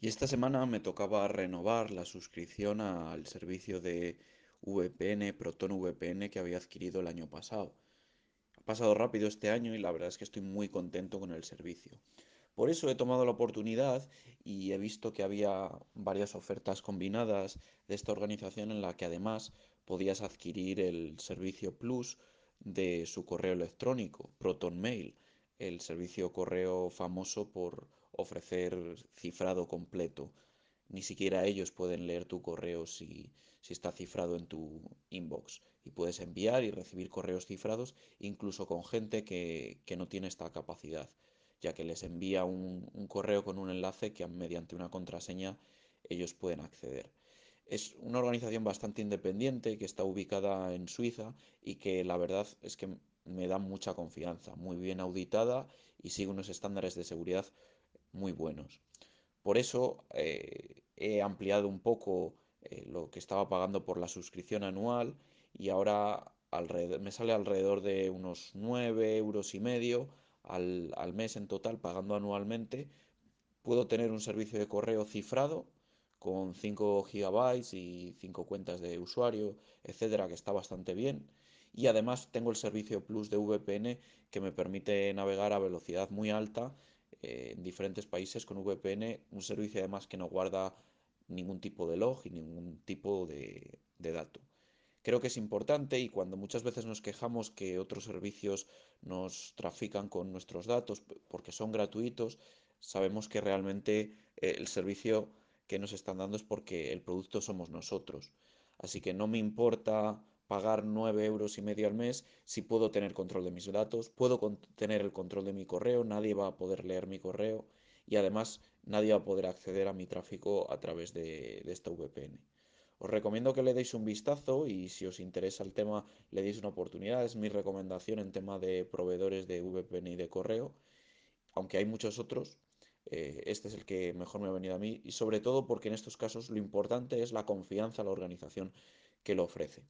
Y esta semana me tocaba renovar la suscripción al servicio de VPN, Proton VPN, que había adquirido el año pasado. Ha pasado rápido este año y la verdad es que estoy muy contento con el servicio. Por eso he tomado la oportunidad y he visto que había varias ofertas combinadas de esta organización en la que además podías adquirir el servicio Plus de su correo electrónico, Proton Mail, el servicio correo famoso por ofrecer cifrado completo. Ni siquiera ellos pueden leer tu correo si, si está cifrado en tu inbox. Y puedes enviar y recibir correos cifrados incluso con gente que, que no tiene esta capacidad ya que les envía un, un correo con un enlace que mediante una contraseña ellos pueden acceder. Es una organización bastante independiente que está ubicada en Suiza y que la verdad es que me da mucha confianza, muy bien auditada y sigue unos estándares de seguridad muy buenos. Por eso eh, he ampliado un poco eh, lo que estaba pagando por la suscripción anual y ahora me sale alrededor de unos 9 euros y medio al, al mes en total pagando anualmente. Puedo tener un servicio de correo cifrado con 5 gigabytes y 5 cuentas de usuario, etcétera, que está bastante bien. Y además tengo el servicio Plus de VPN que me permite navegar a velocidad muy alta eh, en diferentes países con VPN, un servicio además que no guarda ningún tipo de log y ningún tipo de, de dato. Creo que es importante y cuando muchas veces nos quejamos que otros servicios nos trafican con nuestros datos porque son gratuitos, sabemos que realmente eh, el servicio que nos están dando es porque el producto somos nosotros. Así que no me importa pagar 9 euros y medio al mes si puedo tener control de mis datos, puedo tener el control de mi correo, nadie va a poder leer mi correo y además nadie va a poder acceder a mi tráfico a través de, esta VPN. Os recomiendo que le deis un vistazo y si os interesa el tema le deis una oportunidad. Es mi recomendación en tema de proveedores de VPN y de correo, aunque hay muchos otros. Eh, este es el que mejor me ha venido a mí y sobre todo porque en estos casos lo importante es la confianza a la organización que lo ofrece.